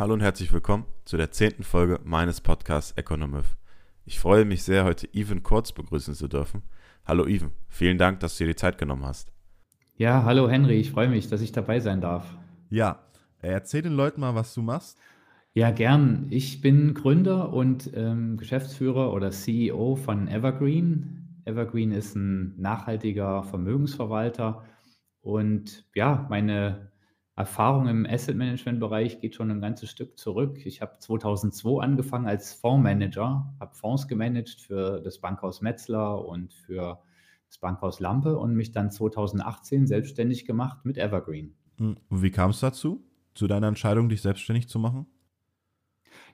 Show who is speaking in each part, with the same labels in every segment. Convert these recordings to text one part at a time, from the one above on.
Speaker 1: Hallo und herzlich willkommen zu der zehnten Folge meines Podcasts Economif. Ich freue mich sehr, heute Even Kurz begrüßen zu dürfen. Hallo Even, vielen Dank, dass du dir die Zeit genommen hast.
Speaker 2: Ja, hallo Henry, ich freue mich, dass ich dabei sein darf.
Speaker 1: Ja, erzähl den Leuten mal, was du machst.
Speaker 2: Ja, gern. Ich bin Gründer und ähm, Geschäftsführer oder CEO von Evergreen. Evergreen ist ein nachhaltiger Vermögensverwalter und ja, meine Erfahrung im Asset Management Bereich geht schon ein ganzes Stück zurück. Ich habe 2002 angefangen als Fondsmanager, habe Fonds gemanagt für das Bankhaus Metzler und für das Bankhaus Lampe und mich dann 2018 selbstständig gemacht mit Evergreen.
Speaker 1: Hm, und wie kam es dazu, zu deiner Entscheidung, dich selbstständig zu machen?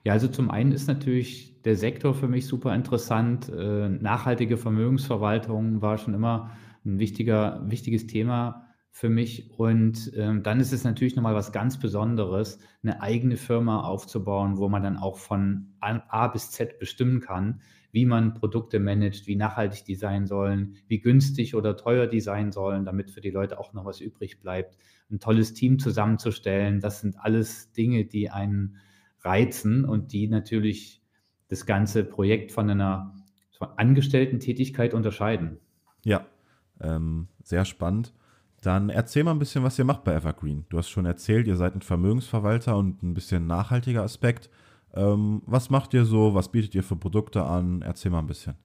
Speaker 2: Ja, also zum einen ist natürlich der Sektor für mich super interessant. Äh, nachhaltige Vermögensverwaltung war schon immer ein wichtiger, wichtiges Thema für mich. Und ähm, dann ist es natürlich nochmal was ganz Besonderes, eine eigene Firma aufzubauen, wo man dann auch von A bis Z bestimmen kann, wie man Produkte managt, wie nachhaltig die sein sollen, wie günstig oder teuer die sein sollen, damit für die Leute auch noch was übrig bleibt. Ein tolles Team zusammenzustellen, das sind alles Dinge, die einen reizen und die natürlich das ganze Projekt von einer Angestellten-Tätigkeit unterscheiden.
Speaker 1: Ja, ähm, sehr spannend. Dann erzähl mal ein bisschen, was ihr macht bei Evergreen. Du hast schon erzählt, ihr seid ein Vermögensverwalter und ein bisschen nachhaltiger Aspekt. Ähm, was macht ihr so? Was bietet ihr für Produkte an? Erzähl mal ein bisschen.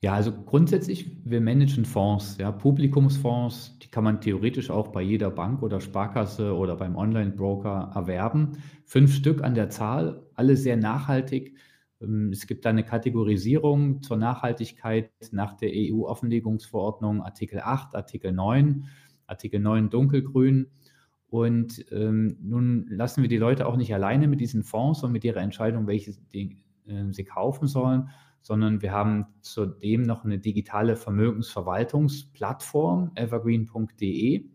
Speaker 2: Ja, also grundsätzlich, wir managen Fonds, ja, Publikumsfonds, die kann man theoretisch auch bei jeder Bank oder Sparkasse oder beim Online-Broker erwerben. Fünf Stück an der Zahl, alle sehr nachhaltig. Ähm, es gibt eine Kategorisierung zur Nachhaltigkeit nach der EU-Offenlegungsverordnung Artikel 8, Artikel 9, Artikel 9 dunkelgrün. Und ähm, nun lassen wir die Leute auch nicht alleine mit diesen Fonds und mit ihrer Entscheidung, welche die, äh, sie kaufen sollen, sondern wir haben zudem noch eine digitale Vermögensverwaltungsplattform, evergreen.de.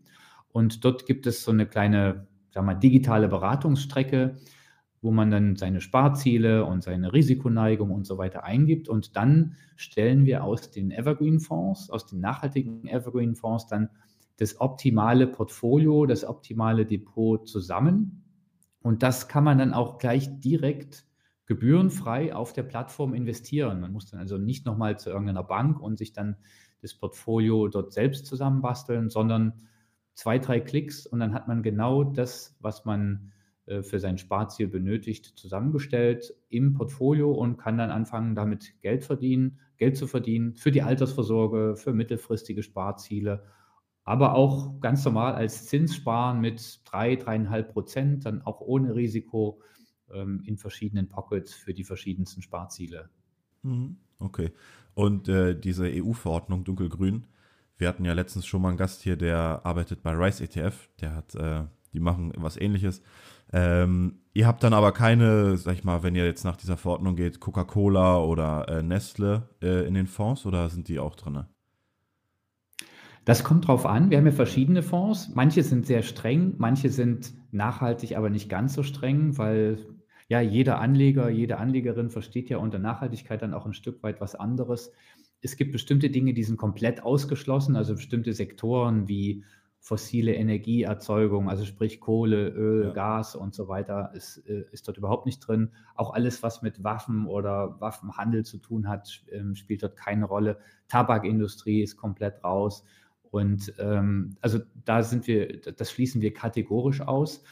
Speaker 2: Und dort gibt es so eine kleine, sagen wir mal, digitale Beratungsstrecke, wo man dann seine Sparziele und seine Risikoneigung und so weiter eingibt. Und dann stellen wir aus den Evergreen-Fonds, aus den nachhaltigen Evergreen-Fonds dann das optimale Portfolio, das optimale Depot zusammen. Und das kann man dann auch gleich direkt gebührenfrei auf der Plattform investieren. Man muss dann also nicht nochmal zu irgendeiner Bank und sich dann das Portfolio dort selbst zusammenbasteln, sondern zwei, drei Klicks und dann hat man genau das, was man für sein Sparziel benötigt, zusammengestellt im Portfolio und kann dann anfangen, damit Geld verdienen, Geld zu verdienen für die Altersvorsorge, für mittelfristige Sparziele, aber auch ganz normal als Zinssparen mit drei, dreieinhalb Prozent, dann auch ohne Risiko ähm, in verschiedenen Pockets für die verschiedensten Sparziele.
Speaker 1: Mhm. Okay. Und äh, diese EU-Verordnung dunkelgrün, wir hatten ja letztens schon mal einen Gast hier, der arbeitet bei Rice ETF, der hat, äh, die machen was ähnliches. Ähm, ihr habt dann aber keine, sag ich mal, wenn ihr jetzt nach dieser Verordnung geht, Coca-Cola oder äh, Nestle äh, in den Fonds oder sind die auch drin?
Speaker 2: Das kommt drauf an. Wir haben ja verschiedene Fonds. Manche sind sehr streng, manche sind nachhaltig, aber nicht ganz so streng, weil ja, jeder Anleger, jede Anlegerin versteht ja unter Nachhaltigkeit dann auch ein Stück weit was anderes. Es gibt bestimmte Dinge, die sind komplett ausgeschlossen, also bestimmte Sektoren wie fossile Energieerzeugung, also sprich Kohle, Öl, ja. Gas und so weiter, ist, äh, ist dort überhaupt nicht drin. Auch alles, was mit Waffen oder Waffenhandel zu tun hat, ähm, spielt dort keine Rolle. Tabakindustrie ist komplett raus. Und ähm, also da sind wir, das schließen wir kategorisch aus.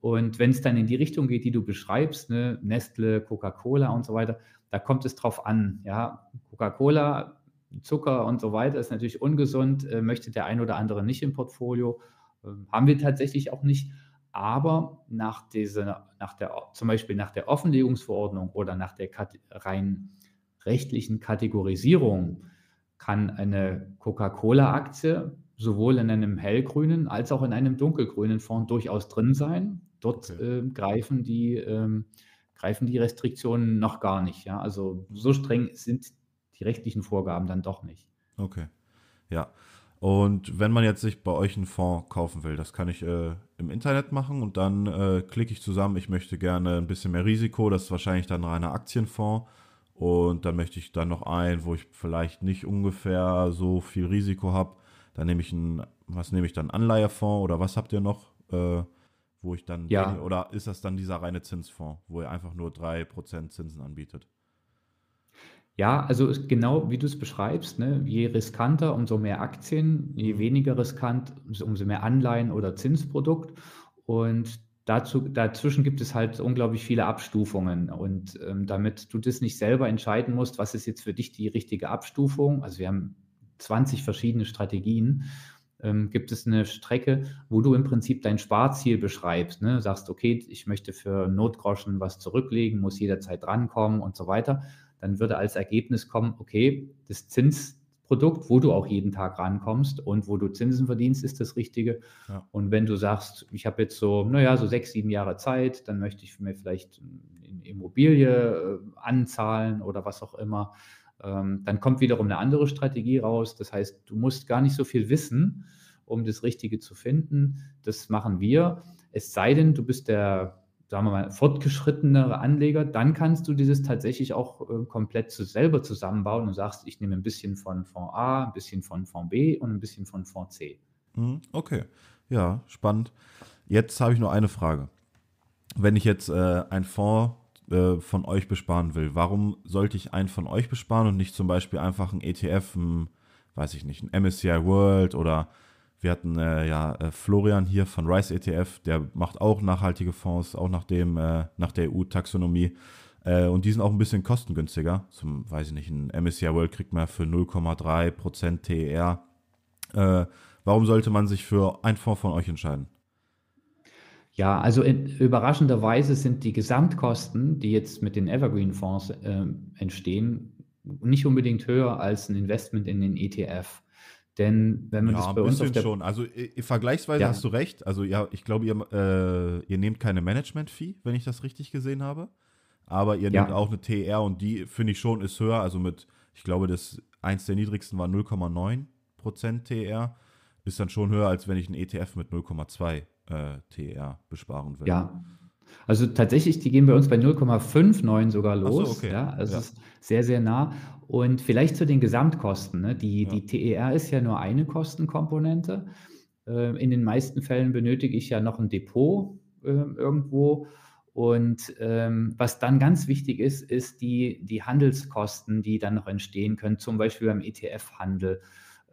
Speaker 2: Und wenn es dann in die Richtung geht, die du beschreibst, ne, Nestle, Coca-Cola und so weiter, da kommt es drauf an. Ja, Coca-Cola, Zucker und so weiter ist natürlich ungesund, äh, möchte der ein oder andere nicht im Portfolio. Äh, haben wir tatsächlich auch nicht. Aber nach dieser, nach der, zum Beispiel nach der Offenlegungsverordnung oder nach der rein rechtlichen Kategorisierung kann eine Coca-Cola-Aktie sowohl in einem hellgrünen als auch in einem dunkelgrünen Fonds durchaus drin sein. Dort okay. äh, greifen, die, ähm, greifen die Restriktionen noch gar nicht. Ja? Also so streng sind die rechtlichen Vorgaben dann doch nicht.
Speaker 1: Okay, ja. Und wenn man jetzt sich bei euch einen Fonds kaufen will, das kann ich äh, im Internet machen und dann äh, klicke ich zusammen, ich möchte gerne ein bisschen mehr Risiko, das ist wahrscheinlich dann ein reiner Aktienfonds. Und dann möchte ich dann noch ein, wo ich vielleicht nicht ungefähr so viel Risiko habe. Dann nehme ich einen, was nehme ich dann, Anleihefonds oder was habt ihr noch? Äh, wo ich dann,
Speaker 2: Ja.
Speaker 1: oder ist das dann dieser reine Zinsfonds, wo ihr einfach nur 3% Zinsen anbietet?
Speaker 2: Ja, also genau wie du es beschreibst, ne? Je riskanter, umso mehr Aktien, je
Speaker 1: Mhm.
Speaker 2: weniger riskant, umso umso mehr Anleihen oder Zinsprodukt. Und dazu dazwischen gibt es halt unglaublich viele Abstufungen. Und, ähm, damit du das nicht selber entscheiden musst, was ist jetzt für dich die richtige Abstufung also, wir haben 20 verschiedene Strategien, ähm, gibt es eine Strecke, wo du im Prinzip dein Sparziel beschreibst, ne? Sagst: „Okay, ich möchte für Notgroschen was zurücklegen, muss jederzeit drankommen“ und so weiter. Dann würde als Ergebnis kommen: Okay, das Zinsprodukt, wo du auch jeden Tag rankommst und wo du Zinsen verdienst, ist das Richtige.
Speaker 1: Ja.
Speaker 2: Und wenn du sagst: „Ich habe jetzt so, na ja, so 6, 7 Jahre Zeit, dann möchte ich mir vielleicht 'ne Immobilie, äh, anzahlen“ oder was auch immer, ähm, dann kommt wiederum eine andere Strategie raus. Das heißt, du musst gar nicht so viel wissen, um das Richtige zu finden. Das machen wir. Es sei denn, du bist der, sagen wir mal, fortgeschrittenere Anleger, dann kannst du dieses tatsächlich auch, äh, komplett zu selber zusammenbauen und sagst: „Ich nehme ein bisschen von Fonds A, ein bisschen von Fonds B und ein bisschen von Fonds C.“
Speaker 1: Mhm, okay. Ja, spannend. Jetzt habe ich nur eine Frage. Wenn ich jetzt äh, einen Fonds äh, von euch besparen will, warum sollte ich einen von euch besparen und nicht zum Beispiel einfach einen ETF, ein, weiß ich nicht, ein MSCI World oder wir hatten äh, ja äh, Florian hier von Rice ETF, der macht auch nachhaltige Fonds, auch nach, dem, äh, nach der EU-Taxonomie. Äh, und die sind auch ein bisschen kostengünstiger. Zum, weiß ich nicht, ein MSCI World kriegt man für 0,3% TER. Äh, warum sollte man sich für einen Fonds von euch entscheiden?
Speaker 2: Ja, also in überraschenderweise sind die Gesamtkosten, die jetzt mit den Evergreen-Fonds, ähm, entstehen, nicht unbedingt höher als ein Investment in den ETF. Denn wenn man
Speaker 1: Ja,
Speaker 2: das
Speaker 1: ein
Speaker 2: bei uns auf der
Speaker 1: schon. Also vergleichsweise
Speaker 2: Ja.
Speaker 1: hast du recht. Also ja, ich glaube, ihr, äh, ihr nehmt keine Management-Fee, wenn ich das richtig gesehen habe. Aber ihr
Speaker 2: Ja.
Speaker 1: nehmt auch eine TR und die finde ich schon ist höher. Also mit, ich glaube, das eins der niedrigsten war 0,9% TR. Ist dann schon höher, als wenn ich einen ETF mit 0,2 äh, TR besparen will.
Speaker 2: Ja. Also tatsächlich, die gehen bei uns bei 0,59 sogar
Speaker 1: Ach so,
Speaker 2: los.
Speaker 1: okay.
Speaker 2: Ja, also
Speaker 1: Ja.
Speaker 2: es ist sehr, sehr nah. Und vielleicht zu den Gesamtkosten. Ne? Die,
Speaker 1: Ja.
Speaker 2: die TER ist ja nur eine Kostenkomponente. Äh, in den meisten Fällen benötige ich ja noch ein Depot äh, irgendwo. Und ähm, was dann ganz wichtig ist, ist die, die Handelskosten, die dann noch entstehen können, zum Beispiel beim ETF-Handel.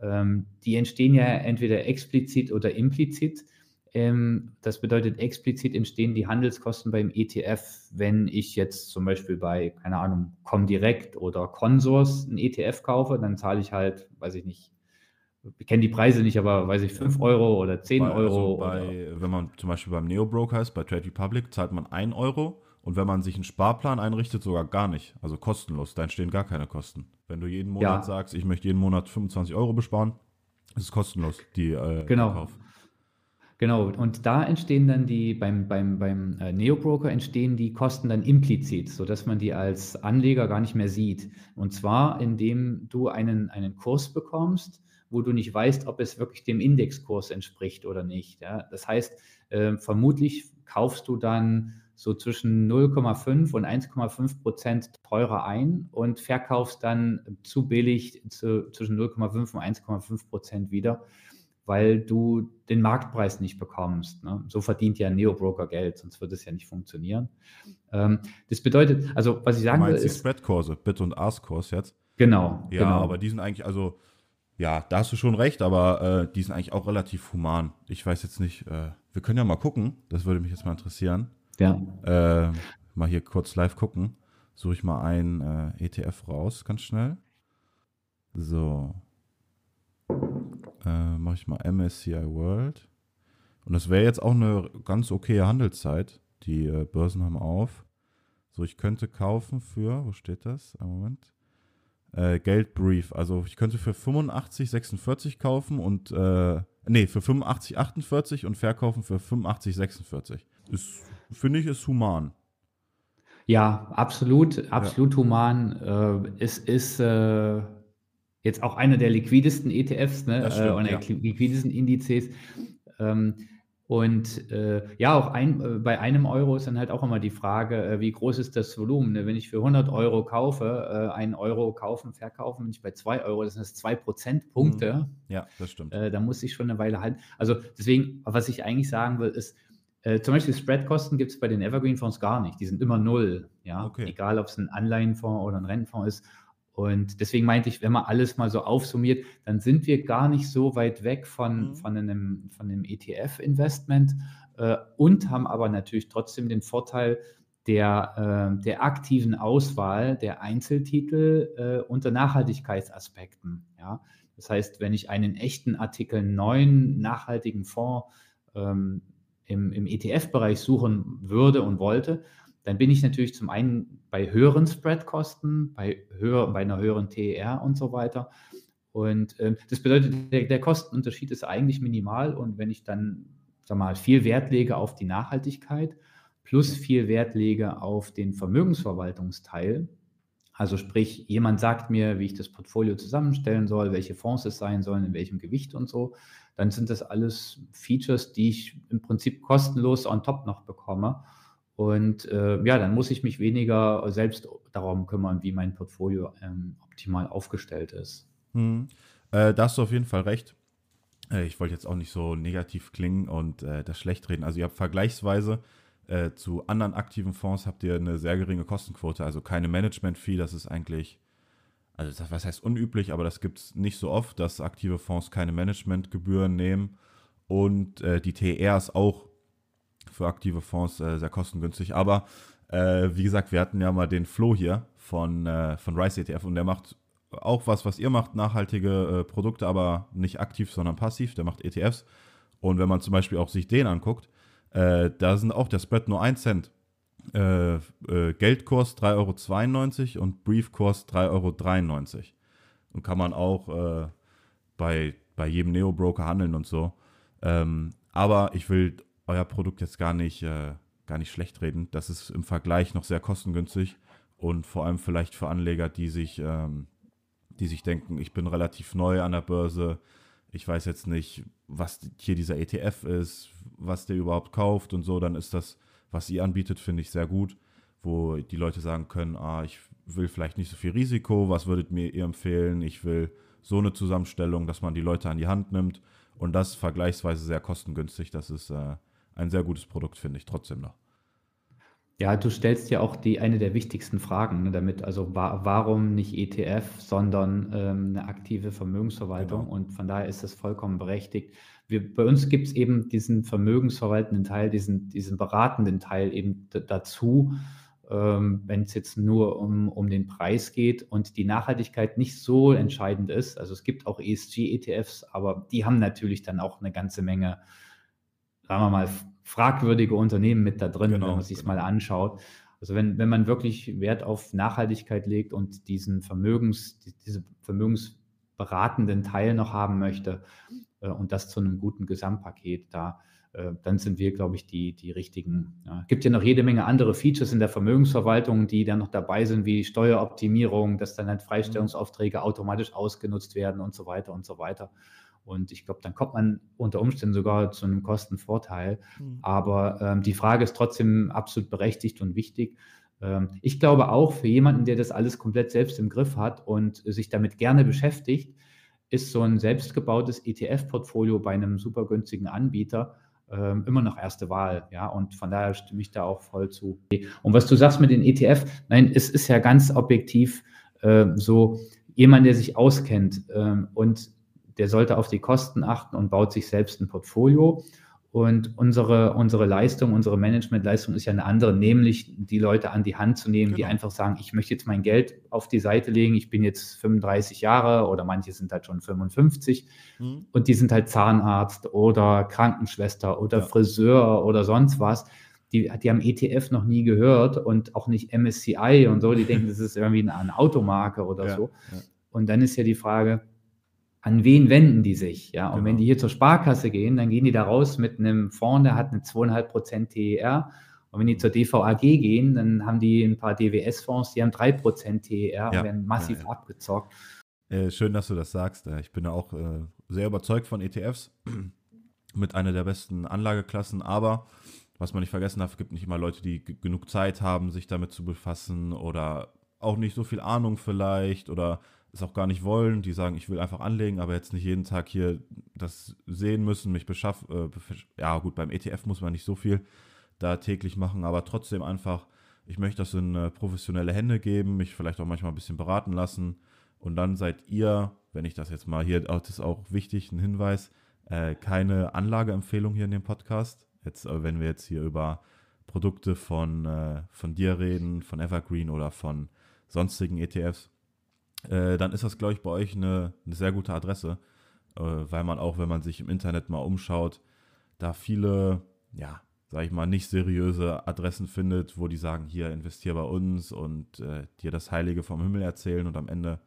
Speaker 2: Ähm, die entstehen ja entweder explizit oder implizit. Ähm, das bedeutet, explizit entstehen die Handelskosten beim ETF, wenn ich jetzt zum Beispiel bei, keine Ahnung, Comdirect oder Consors ein ETF kaufe, dann zahle ich halt, weiß ich nicht, ich kenne die Preise nicht, aber weiß ich, 5 Euro oder 10
Speaker 1: Bei, also
Speaker 2: Euro. oder,
Speaker 1: bei, wenn man zum Beispiel beim Neo-Broker ist, bei Trade Republic, zahlt man 1 Euro und wenn man sich einen Sparplan einrichtet, sogar gar nicht. Also kostenlos, da entstehen gar keine Kosten. Wenn du jeden Monat
Speaker 2: Ja.
Speaker 1: sagst, ich möchte jeden Monat 25 Euro besparen, ist es kostenlos, die äh,
Speaker 2: Genau.
Speaker 1: der Kauf.
Speaker 2: Genau, und da entstehen dann die, beim, beim, beim äh, Neo-Broker entstehen die Kosten dann implizit, sodass man die als Anleger gar nicht mehr sieht. Und zwar, indem du einen, einen Kurs bekommst, wo du nicht weißt, ob es wirklich dem Indexkurs entspricht oder nicht. Ja? Das heißt, äh, vermutlich kaufst du dann so zwischen 0,5 und 1,5 Prozent teurer ein und verkaufst dann zu billig zu, zwischen 0,5 und 1,5 Prozent wieder weil du den Marktpreis nicht bekommst. Ne? So verdient ja ein Neo-Broker Geld, sonst würde es ja nicht funktionieren. Ähm, das bedeutet, also was ich sagen will, ist,
Speaker 1: Spread-Kurse, Bid- und Ask-Kurs jetzt?
Speaker 2: genau,
Speaker 1: Ja,
Speaker 2: genau.
Speaker 1: aber die sind eigentlich, also, ja, da hast du schon recht, aber äh, die sind eigentlich auch relativ human. Ich weiß jetzt nicht, äh, wir können ja mal gucken, das würde mich jetzt mal interessieren.
Speaker 2: ja.
Speaker 1: Äh, mal hier kurz live gucken. Suche ich mal ein äh, ETF raus, ganz schnell. So. Äh, Mache ich mal MSCI World. Und das wäre jetzt auch eine ganz okaye Handelszeit. Die äh, Börsen haben auf. So, ich könnte kaufen für, wo steht das? Einen Moment. Äh, Geldbrief. Also ich könnte für 85,46 kaufen und äh, nee, für 85,48 und verkaufen für 85,46. Ist, finde ich, ist human.
Speaker 2: Ja, absolut, absolut human. Äh, es ist äh, jetzt auch einer der liquidesten ETFs ne,
Speaker 1: Das
Speaker 2: äh,
Speaker 1: stimmt,
Speaker 2: und der
Speaker 1: ja.
Speaker 2: li- liquidesten Indizes. Ähm, und äh, ja, auch ein, äh, bei einem Euro ist dann halt auch immer die Frage, äh, wie groß ist das Volumen? Ne? Wenn ich für 100 Euro kaufe, äh, einen Euro kaufen, verkaufen, bin ich bei 2 Euro, das sind das 2 Prozentpunkte.
Speaker 1: Ja, das stimmt.
Speaker 2: Äh, da muss ich schon eine Weile halten. Also deswegen, was ich eigentlich sagen will, ist, Äh, zum Beispiel Spreadkosten gibt es bei den Evergreen-Fonds gar nicht. Die sind immer null, ja. Okay. Egal, ob es ein Anleihenfonds oder ein Rentenfonds ist. Und deswegen meinte ich, wenn man alles mal so aufsummiert, dann sind wir gar nicht so weit weg von, mhm. von einem, von einem ETF-Investment äh, und haben aber natürlich trotzdem den Vorteil der, äh, der aktiven Auswahl der Einzeltitel äh, unter Nachhaltigkeitsaspekten. Ja? Das heißt, wenn ich einen echten Artikel 9 nachhaltigen Fonds ähm, im, im ETF-Bereich suchen würde und wollte, dann bin ich natürlich zum einen bei höheren Spreadkosten, bei, höher, bei einer höheren TER und so weiter. Und äh, das bedeutet, der, der, Kostenunterschied ist eigentlich minimal. Und wenn ich dann sag mal, viel Wert lege auf die Nachhaltigkeit plus viel Wert lege auf den Vermögensverwaltungsteil, also sprich, jemand sagt mir, wie ich das Portfolio zusammenstellen soll, welche Fonds es sein sollen, in welchem Gewicht und so, dann sind das alles Features, die ich im Prinzip kostenlos on top noch bekomme. Und äh, ja, dann muss ich mich weniger selbst darum kümmern, wie mein Portfolio ähm, optimal aufgestellt ist.
Speaker 1: Hm. Äh, da hast du auf jeden Fall recht. Äh, ich wollte jetzt auch nicht so negativ klingen und äh, das schlecht reden. Also ihr habt vergleichsweise äh, zu anderen aktiven Fonds habt ihr eine sehr geringe Kostenquote, also keine Management-Fee. Das ist eigentlich, also das, was heißt unüblich, aber das gibt es nicht so oft, dass aktive Fonds keine Managementgebühren nehmen. Und äh, die TR ist auch für aktive Fonds äh, sehr kostengünstig. Aber äh, wie gesagt, wir hatten ja mal den Flo hier von, äh, von Rice ETF und der macht auch was, was ihr macht, nachhaltige äh, Produkte, aber nicht aktiv, sondern passiv. Der macht ETFs. Und wenn man zum Beispiel auch sich den anguckt, äh, da sind auch der Spread nur 1 Cent. Äh, Geldkurs 3,92 Euro und Briefkurs 3,93 Euro. Und kann man auch bei, bei jedem Neo-Broker handeln und so. Ähm, aber ich will euer Produkt jetzt gar nicht, äh, gar nicht schlecht reden. Das ist im Vergleich noch sehr kostengünstig und vor allem vielleicht für Anleger, die sich, ähm, die sich denken, ich bin relativ neu an der Börse, ich weiß jetzt nicht, was hier dieser ETF ist, was der überhaupt kauft und so, dann ist das, was ihr anbietet, finde ich sehr gut, wo die Leute sagen können, ah, ich will vielleicht nicht so viel Risiko, was würdet mir ihr empfehlen? Ich will so eine Zusammenstellung, dass man die Leute an die Hand nimmt und das vergleichsweise sehr kostengünstig. Das ist äh, ein sehr gutes Produkt, finde ich trotzdem noch.
Speaker 2: Ja, du stellst ja auch die eine der wichtigsten Fragen ne, damit. Also wa warum nicht ETF, sondern ähm, eine aktive Vermögensverwaltung? Genau. Und von daher ist das vollkommen berechtigt. Wir, bei uns gibt es eben diesen vermögensverwaltenden Teil, diesen, diesen beratenden Teil eben dazu, ähm, wenn es jetzt nur um, um den Preis geht und die Nachhaltigkeit nicht so entscheidend ist. Also es gibt auch ESG-ETFs, aber die haben natürlich dann auch eine ganze Menge sagen wir mal, fragwürdige Unternehmen mit da drin, genau, wenn man sich genau. mal anschaut. Also wenn, wenn man wirklich Wert auf Nachhaltigkeit legt und diesen Vermögens, diese vermögensberatenden Teil noch haben möchte äh, und das zu einem guten Gesamtpaket, da äh, dann sind wir, glaube ich, die, die richtigen. Ja. Gibt ja noch jede Menge andere Features in der Vermögensverwaltung, die dann noch dabei sind, wie Steueroptimierung, dass dann halt Freistellungsaufträge automatisch ausgenutzt werden und so weiter und so weiter. Und ich glaube, dann kommt man unter Umständen sogar zu einem Kostenvorteil. Mhm. Aber ähm, die Frage ist trotzdem absolut berechtigt und wichtig. Ähm, ich glaube auch für jemanden, der das alles komplett selbst im Griff hat und sich damit gerne beschäftigt, ist so ein selbstgebautes ETF-Portfolio bei einem super günstigen Anbieter ähm, immer noch erste Wahl. Ja, und von daher stimme ich da auch voll zu. Und was du sagst mit den ETF, nein, es ist ja ganz objektiv äh, so, jemand, der sich auskennt ähm, und der sollte auf die Kosten achten und baut sich selbst ein Portfolio. Und unsere, unsere Leistung, unsere Managementleistung ist ja eine andere, nämlich die Leute an die Hand zu nehmen, genau. die einfach sagen, ich möchte jetzt mein Geld auf die Seite legen, ich bin jetzt 35 Jahre oder manche sind halt schon 55 mhm. und die sind halt Zahnarzt oder Krankenschwester oder ja. Friseur oder sonst was. Die, die haben ETF noch nie gehört und auch nicht MSCI und so, die denken, das ist irgendwie eine, eine Automarke oder ja, so. Ja. Und dann ist ja die Frage, an wen wenden die sich? Ja, und genau. wenn die hier zur Sparkasse gehen, dann gehen die da raus mit einem Fonds, der hat eine 2,5% TER. Und wenn die zur DVAG gehen, dann haben die ein paar DWS-Fonds, die haben 3% TER ja. und werden massiv ja, ja. abgezockt.
Speaker 1: Äh, schön, dass du das sagst. Äh, ich bin ja auch äh, sehr überzeugt von ETFs mit einer der besten Anlageklassen, aber was man nicht vergessen darf, gibt nicht immer Leute, die genug Zeit haben, sich damit zu befassen oder auch nicht so viel Ahnung vielleicht oder es auch gar nicht wollen, die sagen, ich will einfach anlegen, aber jetzt nicht jeden Tag hier das sehen müssen, mich beschaffen. Äh, ja, gut, beim ETF muss man nicht so viel da täglich machen, aber trotzdem einfach, ich möchte das in äh, professionelle Hände geben, mich vielleicht auch manchmal ein bisschen beraten lassen. Und dann seid ihr, wenn ich das jetzt mal hier, das ist auch wichtig, ein Hinweis, äh, keine Anlageempfehlung hier in dem Podcast. Jetzt, äh, wenn wir jetzt hier über Produkte von, äh, von dir reden, von Evergreen oder von sonstigen ETFs, äh, dann ist das, glaube ich, bei euch eine, eine sehr gute Adresse, äh, weil man auch, wenn man sich im Internet mal umschaut, da viele, ja, sag ich mal, nicht seriöse Adressen findet, wo die sagen, hier investier bei uns und äh, dir das Heilige vom Himmel erzählen und am Ende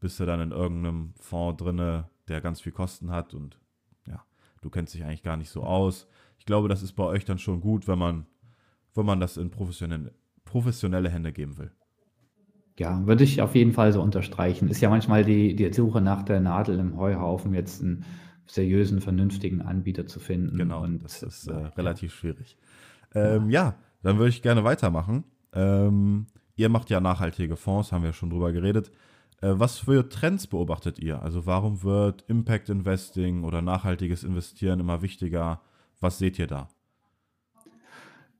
Speaker 1: bist du dann in irgendeinem Fonds drinne, der ganz viel Kosten hat und ja, du kennst dich eigentlich gar nicht so aus. Ich glaube, das ist bei euch dann schon gut, wenn man, wenn man das in professionelle, professionelle Hände geben will.
Speaker 2: Ja, würde ich auf jeden Fall so unterstreichen. Ist ja manchmal die, die Suche nach der Nadel im Heuhaufen, jetzt einen seriösen, vernünftigen Anbieter zu finden.
Speaker 1: Genau, und das ist äh, relativ ja. schwierig. Ähm, ja. ja. dann würde ich gerne weitermachen. Ähm, ihr macht ja nachhaltige Fonds, haben wir schon drüber geredet. Äh, was für Trends beobachtet ihr? Also warum wird Impact Investing oder nachhaltiges Investieren immer wichtiger? Was seht ihr da?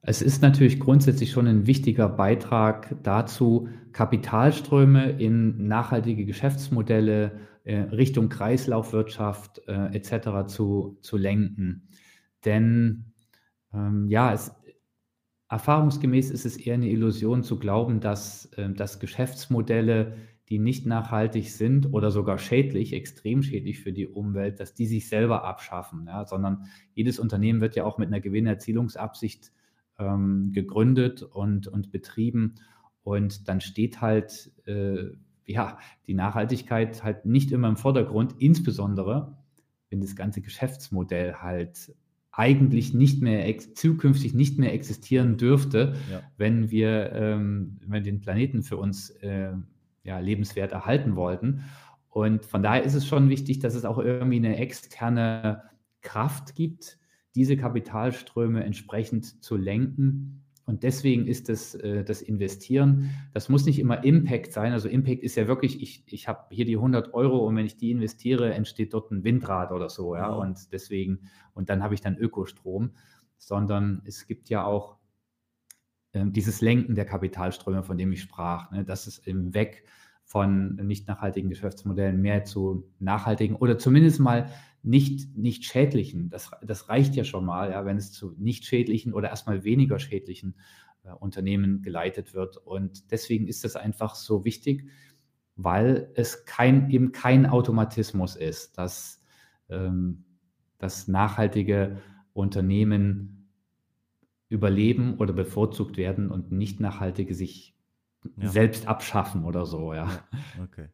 Speaker 2: Es ist natürlich grundsätzlich schon ein wichtiger Beitrag dazu, Kapitalströme in nachhaltige Geschäftsmodelle äh, Richtung Kreislaufwirtschaft äh, etc. Zu, zu lenken. Denn ähm, ja, es, erfahrungsgemäß ist es eher eine Illusion zu glauben, dass, äh, dass Geschäftsmodelle, die nicht nachhaltig sind oder sogar schädlich, extrem schädlich für die Umwelt, dass die sich selber abschaffen, ja, sondern jedes Unternehmen wird ja auch mit einer Gewinnerzielungsabsicht ähm, gegründet und, und betrieben. Und dann steht halt äh, ja, die Nachhaltigkeit halt nicht immer im Vordergrund, insbesondere wenn das ganze Geschäftsmodell halt eigentlich nicht mehr zukünftig nicht mehr existieren dürfte, ja. wenn wir ähm, wenn den Planeten für uns äh, ja, lebenswert erhalten wollten. Und von daher ist es schon wichtig, dass es auch irgendwie eine externe Kraft gibt, diese Kapitalströme entsprechend zu lenken. Und deswegen ist das, äh, das Investieren, das muss nicht immer Impact sein. Also Impact ist ja wirklich, ich, ich habe hier die 100 Euro und wenn ich die investiere, entsteht dort ein Windrad oder so. Ja? Und deswegen, und dann habe ich dann Ökostrom, sondern es gibt ja auch äh, dieses Lenken der Kapitalströme, von dem ich sprach. Ne? Das ist im Weg von nicht nachhaltigen Geschäftsmodellen mehr zu nachhaltigen oder zumindest mal nicht, nicht schädlichen. Das, das reicht ja schon mal, ja, wenn es zu nicht schädlichen oder erstmal weniger schädlichen äh, Unternehmen geleitet wird. Und deswegen ist das einfach so wichtig, weil es kein, eben kein Automatismus ist, dass, ähm, dass nachhaltige Unternehmen überleben oder bevorzugt werden und nicht nachhaltige sich ja. selbst abschaffen oder so, ja.
Speaker 1: Okay.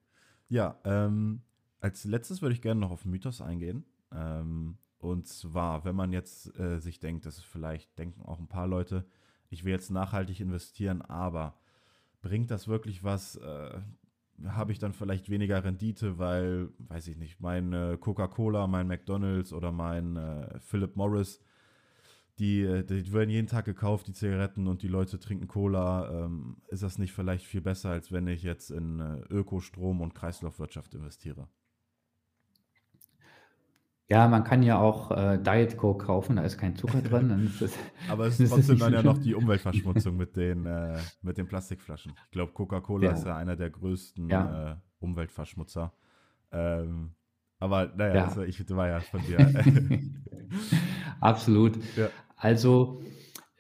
Speaker 1: Ja, ähm, als letztes würde ich gerne noch auf Mythos eingehen. Ähm, und zwar, wenn man jetzt äh, sich denkt, das ist vielleicht denken auch ein paar Leute, ich will jetzt nachhaltig investieren, aber bringt das wirklich was? Äh, Habe ich dann vielleicht weniger Rendite, weil, weiß ich nicht, mein äh, Coca-Cola, mein McDonald's oder mein äh, Philip Morris die, äh, die werden jeden Tag gekauft, die Zigaretten, und die Leute trinken Cola. Ähm, ist das nicht vielleicht viel besser, als wenn ich jetzt in äh, Ökostrom und Kreislaufwirtschaft investiere?
Speaker 2: Ja, man kann ja auch äh, Diet Coke kaufen, da ist kein Zucker drin.
Speaker 1: Das, Aber es ist trotzdem dann ja noch die Umweltverschmutzung mit den, äh, mit den Plastikflaschen. Ich glaube, Coca-Cola ja. ist ja einer der größten ja. äh, Umweltverschmutzer. Ähm, aber naja, ja. also ich war ja von dir.
Speaker 2: Absolut. Also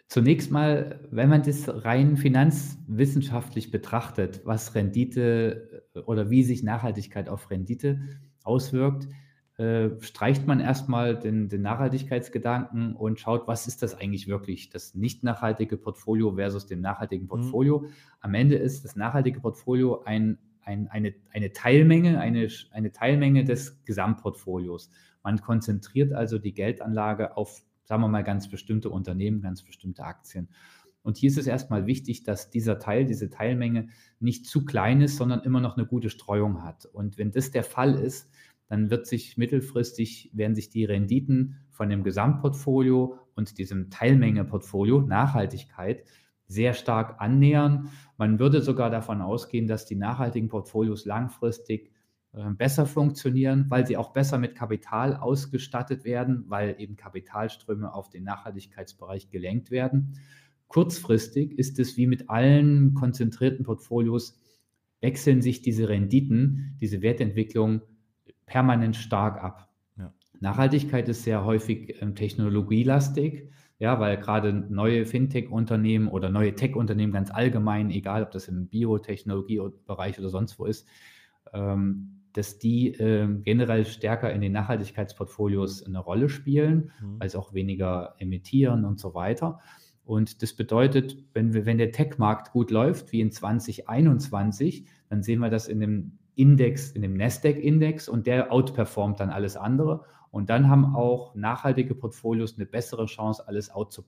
Speaker 2: zunächst mal, wenn man das rein finanzwissenschaftlich betrachtet, was Rendite äh, oder wie sich Nachhaltigkeit auf Rendite auswirkt, äh, streicht man erstmal den, den Nachhaltigkeitsgedanken und schaut, was ist das eigentlich wirklich, das nicht nachhaltige Portfolio versus dem nachhaltigen mhm. Portfolio. Mhm. Am Ende ist das nachhaltige Portfolio ein, ein, eine, eine Teilmenge, eine, eine Teilmenge des Gesamtportfolios. Man konzentriert also die Geldanlage auf sagen wir mal, ganz bestimmte Unternehmen, ganz bestimmte Aktien. Und hier ist es erstmal wichtig, dass dieser Teil, diese Teilmenge nicht zu klein ist, sondern immer noch eine gute Streuung hat. Und wenn das der Fall ist, dann wird sich mittelfristig, werden sich die Renditen von dem Gesamtportfolio und diesem Teilmenge-Portfolio, Nachhaltigkeit, sehr stark annähern. Man würde sogar davon ausgehen, dass die nachhaltigen Portfolios langfristig äh, besser funktionieren, weil sie auch besser mit Kapital ausgestattet werden, weil eben Kapitalströme auf den Nachhaltigkeitsbereich gelenkt werden. Kurzfristig ist es wie mit allen konzentrierten Portfolios, wechseln sich diese Renditen, diese Wertentwicklung permanent stark ab. Ja. Nachhaltigkeit ist sehr häufig ähm, technologielastig, ja, weil gerade neue Fintech-Unternehmen oder neue Tech-Unternehmen ganz allgemein, egal ob das im Biotechnologiebereich oder sonst wo ist, ähm, dass die äh, generell stärker in den Nachhaltigkeitsportfolios eine Rolle spielen, mhm. weil sie auch weniger emittieren und so weiter. Und das bedeutet, wenn, wir, wenn der Tech-Markt gut läuft, wie in 2021, dann sehen wir das in dem Index, in dem Nasdaq-Index und der outperformt dann alles andere. Und dann haben auch nachhaltige Portfolios eine bessere Chance, alles out.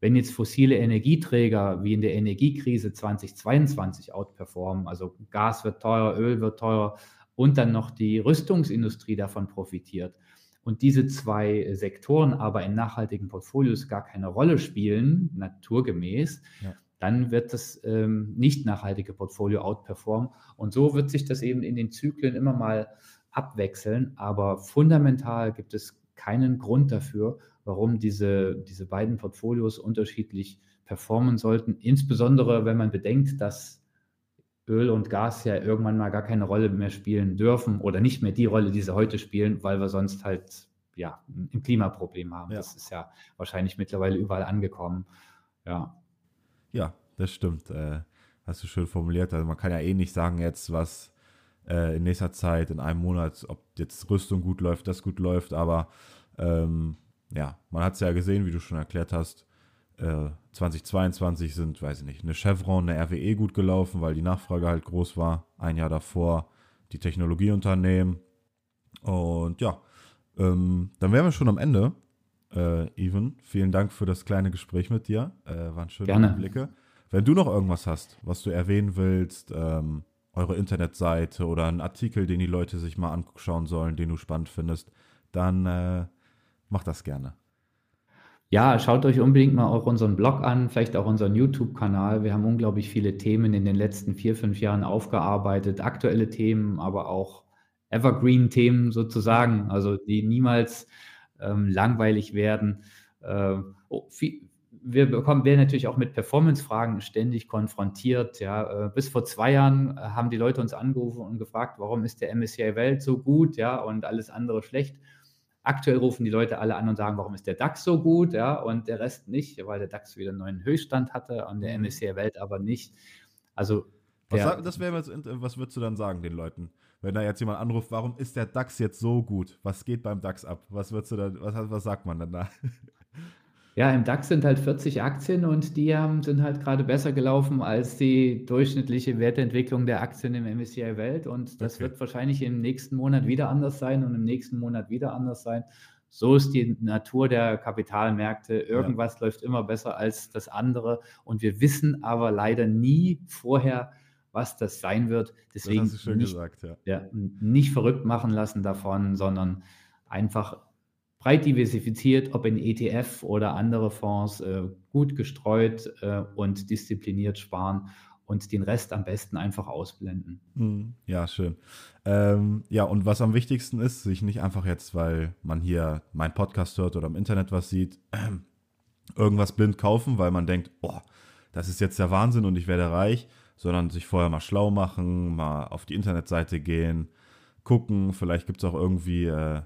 Speaker 2: Wenn jetzt fossile Energieträger wie in der Energiekrise 2022 outperformen, also Gas wird teurer, Öl wird teurer und dann noch die Rüstungsindustrie davon profitiert und diese zwei Sektoren aber in nachhaltigen Portfolios gar keine Rolle spielen, naturgemäß, ja. Dann wird das ähm, nicht nachhaltige Portfolio outperformen. Und so wird sich das eben in den Zyklen immer mal abwechseln. Aber fundamental gibt es keinen Grund dafür, warum diese, diese beiden Portfolios unterschiedlich performen sollten. Insbesondere, wenn man bedenkt, dass Öl und Gas ja irgendwann mal gar keine Rolle mehr spielen dürfen oder nicht mehr die Rolle, die sie heute spielen, weil wir sonst halt ja ein Klimaproblem haben. Ja. Das ist ja wahrscheinlich mittlerweile überall angekommen. Ja.
Speaker 1: Ja, das stimmt. Äh, hast du schön formuliert. Also man kann ja eh nicht sagen jetzt, was äh, in nächster Zeit, in einem Monat, ob jetzt Rüstung gut läuft, das gut läuft, aber ähm, ja, man hat es ja gesehen, wie du schon erklärt hast. Äh, 2022 sind, weiß ich nicht, eine Chevron, eine RWE gut gelaufen, weil die Nachfrage halt groß war. Ein Jahr davor die Technologieunternehmen. Und ja, ähm, dann wären wir schon am Ende. Äh, Even, vielen Dank für das kleine Gespräch mit dir. Äh, waren schöne Gerne. Blicke. Wenn du noch irgendwas hast, was du erwähnen willst, ähm, eure Internetseite oder einen Artikel, den die Leute sich mal anschauen sollen, den du spannend findest, dann äh, mach das gerne.
Speaker 2: Ja, schaut euch unbedingt mal auch unseren Blog an, vielleicht auch unseren YouTube-Kanal. Wir haben unglaublich viele Themen in den letzten vier, fünf Jahren aufgearbeitet, aktuelle Themen, aber auch Evergreen-Themen sozusagen, also die niemals langweilig werden. Äh, oh, viel, wir bekommen, werden natürlich auch mit Performance-Fragen ständig konfrontiert. Ja, äh, bis vor zwei Jahren äh, haben die Leute uns angerufen und gefragt, warum ist der MSCI Welt so gut, ja, und alles andere schlecht. Aktuell rufen die Leute alle an und sagen, warum ist der DAX so gut, ja, und der Rest nicht, weil der DAX wieder einen neuen Höchststand hatte und der MSCI Welt aber nicht. Also
Speaker 1: was, das wäre was würdest du dann sagen den Leuten, wenn da jetzt jemand anruft, warum ist der DAX jetzt so gut? Was geht beim DAX ab? Was würdest du dann, was, was sagt man dann da?
Speaker 2: Ja, im DAX sind halt 40 Aktien und die haben, sind halt gerade besser gelaufen als die durchschnittliche Wertentwicklung der Aktien im MSCI Welt. Und das okay. wird wahrscheinlich im nächsten Monat wieder anders sein und im nächsten Monat wieder anders sein. So ist die Natur der Kapitalmärkte. Irgendwas ja. läuft immer besser als das andere. Und wir wissen aber leider nie vorher, was das sein wird. Deswegen nicht, gesagt, ja. Ja, nicht verrückt machen lassen davon, sondern einfach breit diversifiziert, ob in ETF oder andere Fonds, äh, gut gestreut äh, und diszipliniert sparen und den Rest am besten einfach ausblenden.
Speaker 1: Hm, ja, schön. Ähm, ja, und was am wichtigsten ist, sich nicht einfach jetzt, weil man hier meinen Podcast hört oder im Internet was sieht, äh, irgendwas blind kaufen, weil man denkt, boah, das ist jetzt der Wahnsinn und ich werde reich, sondern sich vorher mal schlau machen, mal auf die Internetseite gehen, gucken, vielleicht gibt es auch irgendwie äh,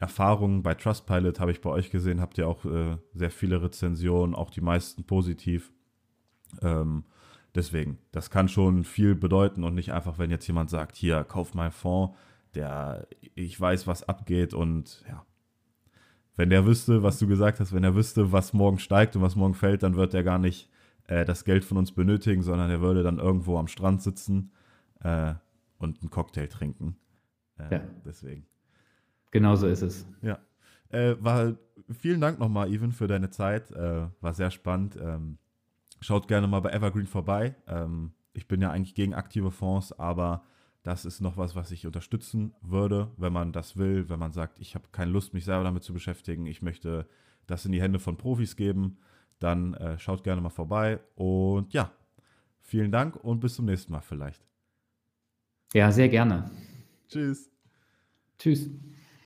Speaker 1: Erfahrungen bei Trustpilot habe ich bei euch gesehen, habt ihr auch äh, sehr viele Rezensionen, auch die meisten positiv. Ähm, deswegen, das kann schon viel bedeuten und nicht einfach, wenn jetzt jemand sagt, hier, kauf mal Fonds, der, ich weiß, was abgeht und ja. Wenn der wüsste, was du gesagt hast, wenn er wüsste, was morgen steigt und was morgen fällt, dann wird er gar nicht äh, das Geld von uns benötigen, sondern er würde dann irgendwo am Strand sitzen äh, und einen Cocktail trinken. Äh, ja. Deswegen.
Speaker 2: Genau so ist es.
Speaker 1: Ja. Äh, war, vielen Dank nochmal, Even, für deine Zeit. Äh, war sehr spannend. Ähm, schaut gerne mal bei Evergreen vorbei. Ähm, ich bin ja eigentlich gegen aktive Fonds, aber das ist noch was, was ich unterstützen würde, wenn man das will, wenn man sagt, ich habe keine Lust, mich selber damit zu beschäftigen, ich möchte das in die Hände von Profis geben, dann äh, schaut gerne mal vorbei. Und ja, vielen Dank und bis zum nächsten Mal vielleicht.
Speaker 2: Ja, sehr gerne.
Speaker 1: Tschüss.
Speaker 2: Tschüss.